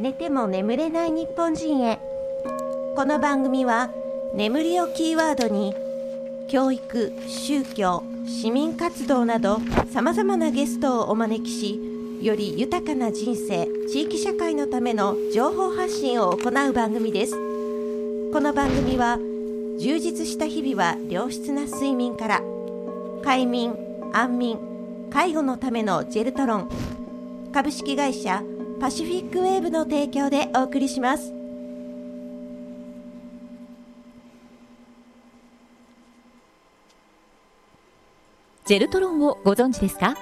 寝ても眠れない日本人へ。この番組は眠りをキーワードに教育宗教市民活動などさまざまなゲストをお招きしより豊かな人生地域社会のための情報発信を行う番組です。この番組は充実した日々は良質な睡眠から快眠安眠介護のためのジェルトロン株式会社パシフィックウェーブの提供でお送りします。ジェルトロンをご存知ですか？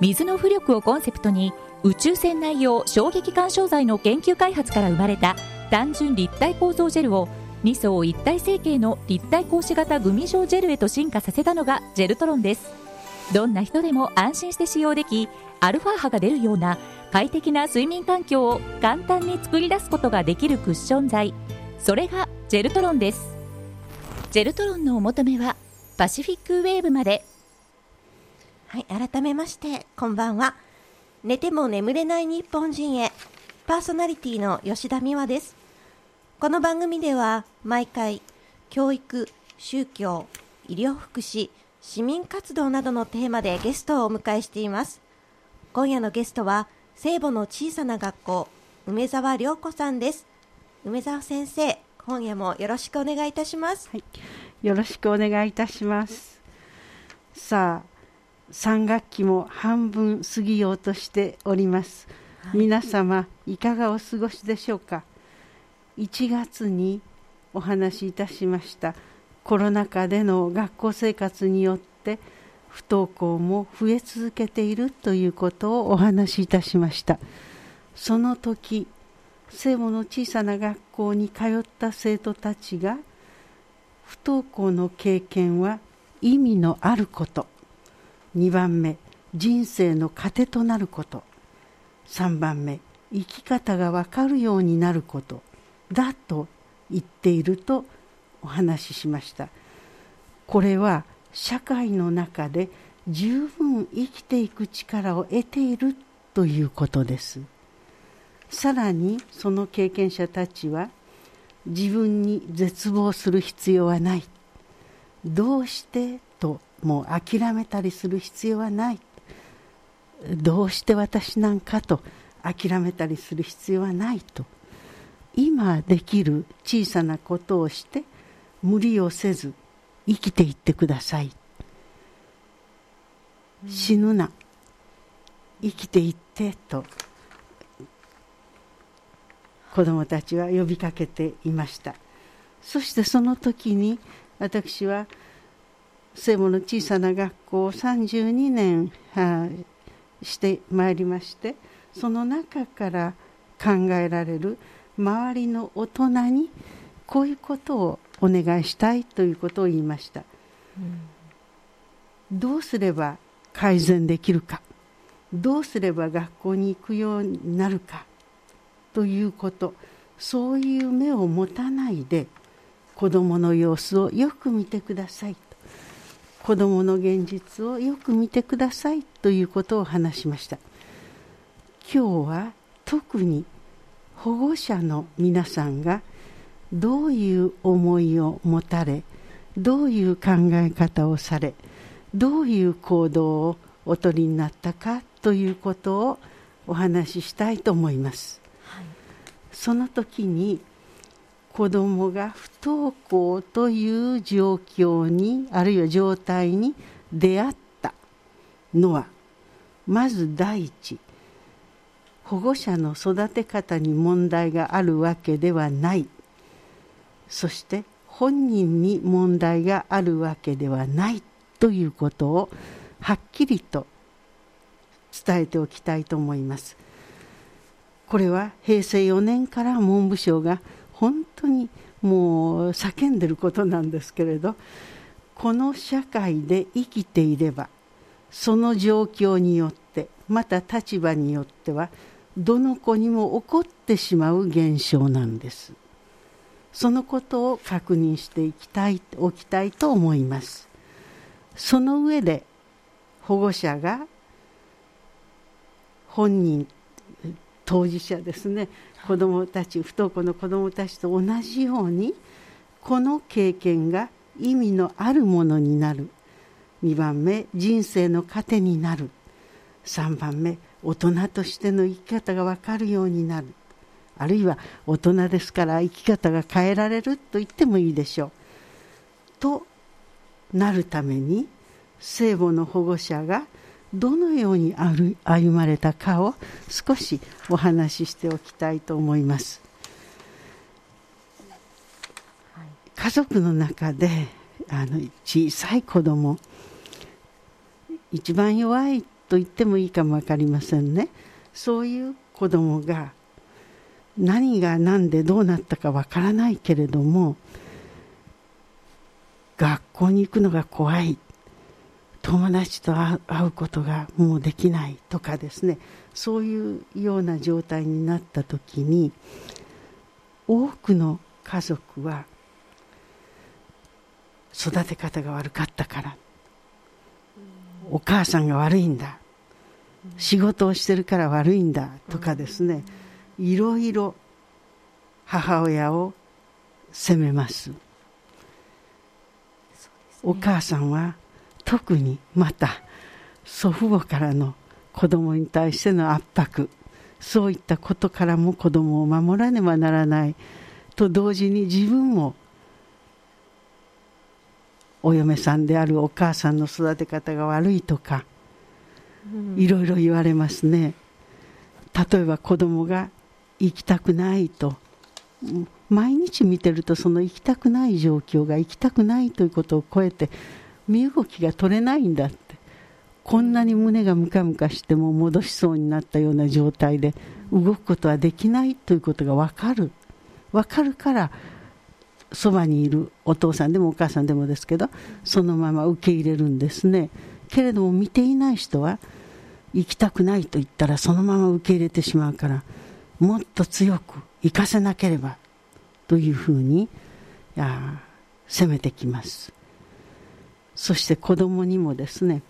水の浮力をコンセプトに宇宙船内用衝撃干渉剤の研究開発から生まれた単純立体構造ジェルを2層一体成形の立体格子型グミ状ジェルへと進化させたのがジェルトロンです。どんな人でも安心して使用できアルファ波が出るような快適な睡眠環境を簡単に作り出すことができるクッション材それがジェルトロンです。ジェルトロンのお求めはパシフィックウェーブまで。はい改めましてこんばんは。寝ても眠れない日本人へパーソナリティの吉田美和です。この番組では毎回教育宗教医療福祉市民活動などのテーマでゲストをお迎えしています。今夜のゲストは聖母の小さな学校梅沢良子さんです。梅沢先生今夜もよろしくお願いいたします、はい、よろしくお願いいたします。さあ3学期も半分過ぎようとしております、はい、皆様いかがお過ごしでしょうか？1月にお話しいたしましたコロナ禍での学校生活によって不登校も増え続けているということをお話しいたしました。その時聖母の小さな学校に通った生徒たちが不登校の経験は意味のあること。2番目人生の糧となること。3番目生き方が分かるようになること。だと言っているとお話ししました。これは社会の中で十分生きていく力を得ているということです。さらにその経験者たちは自分に絶望する必要はない。どうしてともう諦めたりする必要はない。どうして私なんかと諦めたりする必要はないと。今できる小さなことをして無理をせず生きていってください、うん、死ぬな。生きていってと子どもたちは呼びかけていました。そしてその時に私は聖母の小さな学校を32年してまいりましてその中から考えられる周りの大人にこういうことをお願いしたいということを言いました、うん、どうすれば改善できるか。どうすれば学校に行くようになるか。ということ。そういう目を持たないで子どもの様子をよく見てください。子どもの現実をよく見てくださいということを話しました。今日は特に保護者の皆さんがどういう思いを持たれどういう考え方をされどういう行動をおとりになったかということをお話ししたいと思います、はい、その時に子どもが不登校という状況にあるいは状態に出会ったのはまず第一保護者の育て方に問題があるわけではないそして本人に問題があるわけではないということをはっきりと伝えておきたいと思います。これは平成4年から文部省が本当にもう叫んでることなんですけれどこの社会で生きていればその状況によってまた立場によってはどの子にも起こってしまう現象なんですそのことを確認していきたいおきたいと思います。その上で保護者が本人当事者ですね。子どもたち不登校の子どもたちと同じようにこの経験が意味のあるものになる。2番目人生の糧になる。3番目大人としての生き方が分かるようになる。あるいは大人ですから生き方が変えられると言ってもいいでしょう。となるために聖母の保護者がどのように歩まれたかを少しお話ししておきたいと思います。家族の中であの小さい子供一番弱いと言ってもいいかも分かりませんねそういう子供が何が何でどうなったか分からないけれども学校に行くのが怖い。友達と会うことがもうできないとかですね。そういうような状態になった時に多くの家族は育て方が悪かったからお母さんが悪いんだ。仕事をしてるから悪いんだとかですね。いろいろ母親を責めます、ね、お母さんは特にまた祖父母からの子供に対しての圧迫そういったことからも子供を守らねばならないと同時に自分もお嫁さんであるお母さんの育て方が悪いとかいろいろ言われますね。例えば子供が行きたくないと。毎日見てるとその行きたくない状況が行きたくないということを超えて身動きが取れないんだって。こんなに胸がムカムカしても戻しそうになったような状態で動くことはできないということが分かる。分かるからそばにいるお父さんでもお母さんでもですけどそのまま受け入れるんですね。けれども見ていない人は行きたくないと言ったらそのまま受け入れてしまうからもっと強く生かせなければというふうに責めてきます。そして子供にもですね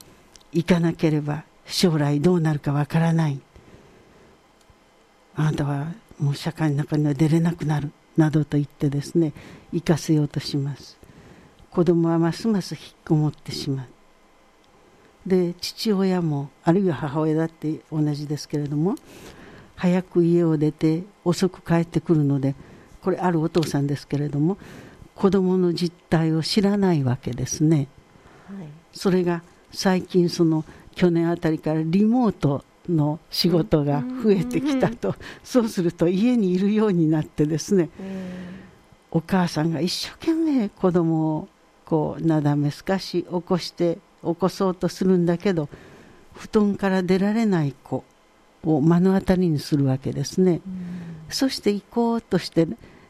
行かなければ将来どうなるかわからない。あなたはもう社会の中には出れなくなるなどと言ってですね行かせようとします。子供はますます引っこもってしまう。で父親もあるいは母親だって同じですけれども早く家を出て遅く帰ってくるのでこれあるお父さんですけれども子供の実態を知らないわけですね、はい、それが最近その去年あたりからリモートの仕事が増えてきたと、そうすると家にいるようになってですね、お母さんが一生懸命子供をこうなだめすかし起こして起こそうとするんだけど布団から出られない子を目の当たりにするわけですね、そして行こうとして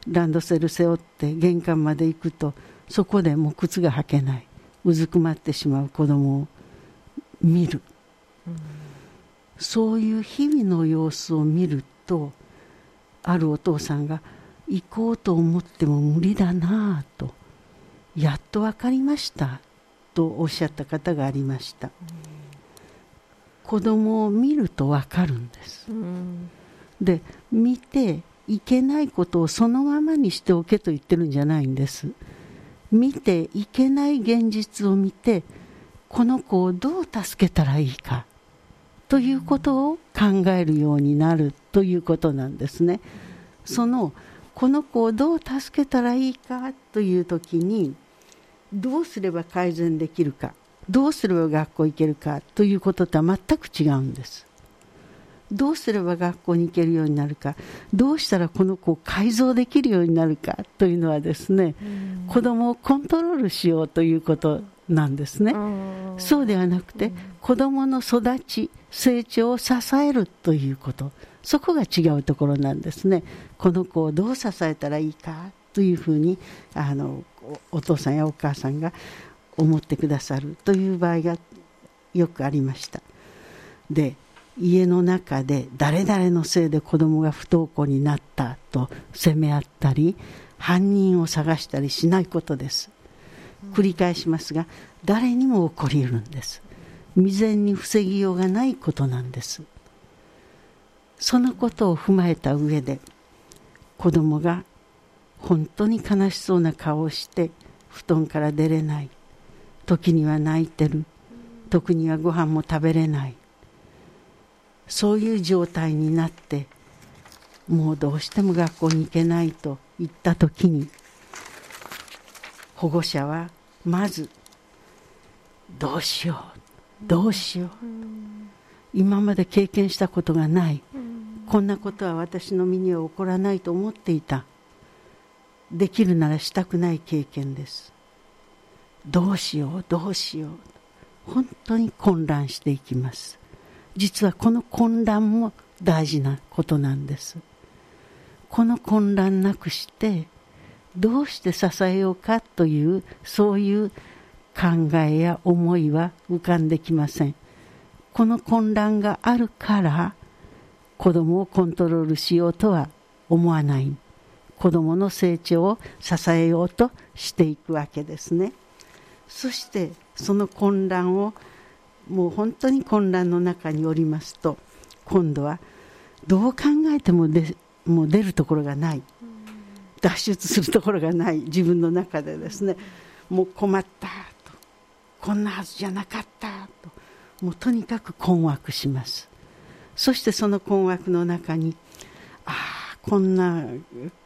ランドセル背負って玄関まで行くとそこでもう靴が履けない。うずくまってしまう子供を見る、うん、そういう日々の様子を見るとあるお父さんが行こうと思っても無理だなぁとやっと分かりましたとおっしゃった方がありました、うん、子供を見ると分かるんです、うん、で見ていけないことをそのままにしておけと言ってるんじゃないんです。見ていけない現実を見てこの子をどう助けたらいいかということを考えるようになるということなんですね。そのこの子をどう助けたらいいかという時にどうすれば改善できるかどうすれば学校行けるかということとは全く違うんです。どうすれば学校に行けるようになるかどうしたらこの子を改造できるようになるかというのはですね、子供をコントロールしようということなんですね。そうではなくて、子供の育ち成長を支えるということそこが違うところなんですね。この子をどう支えたらいいかというふうにあのお父さんやお母さんが思ってくださるという場合がよくありました。で家の中で誰々のせいで子供が不登校になったと責め合ったり犯人を探したりしないことです。繰り返しますが誰にも起こりうるんです。未然に防ぎようがないことなんです。そのことを踏まえた上で子供が本当に悲しそうな顔をして布団から出れない。時には泣いてる。時にはご飯も食べれない。そういう状態になってもうどうしても学校に行けないと言った時に保護者はまずどうしようどうしよう。今まで経験したことがない。こんなことは私の身には起こらないと思っていた。できるならしたくない経験です。どうしようどうしよう。本当に混乱していきます。実はこの混乱も大事なことなんです。この混乱なくしてどうして支えようかというそういう考えや思いは浮かんできません。この混乱があるから子供をコントロールしようとは思わない。子供の成長を支えようとしていくわけですね。そしてその混乱をもう本当に混乱の中におりますと今度はどう考えてもでもう出るところがない。脱出するところがない。自分の中でですねもう困ったと。こんなはずじゃなかったと。もうとにかく困惑します。そしてその困惑の中にこんな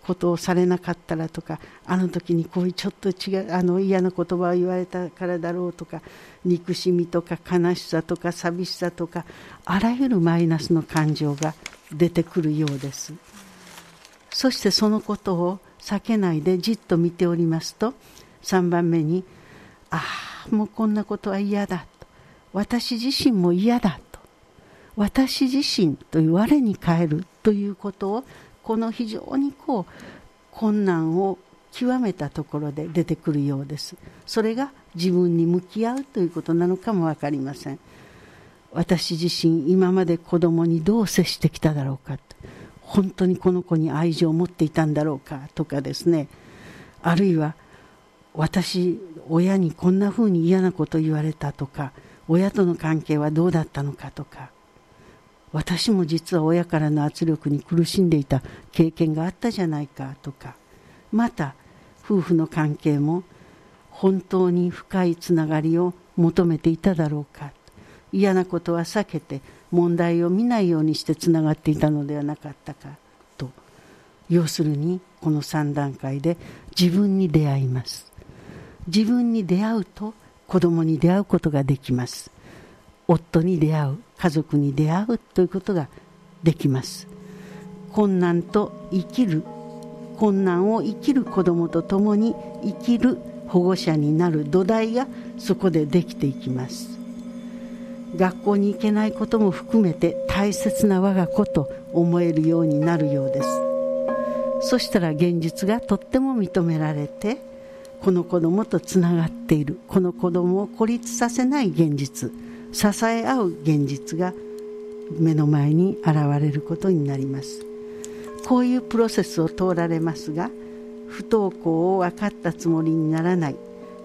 ことをされなかったらとかあの時にこういうちょっと違うあの嫌な言葉を言われたからだろうとか憎しみとか悲しさとか寂しさとかあらゆるマイナスの感情が出てくるようです。そしてそのことを避けないでじっと見ておりますと3番目に「ああもうこんなことは嫌だ」と「私自身も嫌だ」と「私自身」という我に返るということをこの非常にこう困難を極めたところで出てくるようです。それが自分に向き合うということなのかも分かりません。私自身今まで子供にどう接してきただろうか本当にこの子に愛情を持っていたんだろうかとかですね。あるいは私親にこんなふうに嫌なこと言われたとか親との関係はどうだったのかとか。私も実は親からの圧力に苦しんでいた経験があったじゃないかとか。また夫婦の関係も本当に深いつながりを求めていただろうか。嫌なことは避けて問題を見ないようにしてつながっていたのではなかったかと。要するにこの3段階で自分に出会います。自分に出会うと子供に出会うことができます。夫に出会う家族に出会うということができます。困難と生きる困難を生きる子供と共に生きる保護者になる土台がそこでできていきます。学校に行けないことも含めて大切な我が子と思えるようになるようです。そしたら現実がとっても認められてこの子供とつながっているこの子供を孤立させない現実。支え合う現実が目の前に現れることになります。こういうプロセスを通られますが不登校を分かったつもりにならない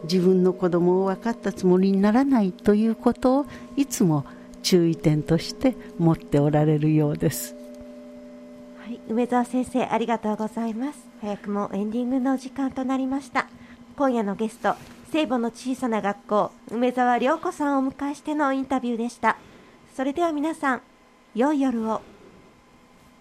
自分の子供を分かったつもりにならないということをいつも注意点として持っておられるようです、はい、梅澤先生ありがとうございます。早くもエンディングの時間となりました。今夜のゲスト聖母の小さな学校梅沢涼子さんをお迎えしてのインタビューでした。それでは皆さん良い夜を。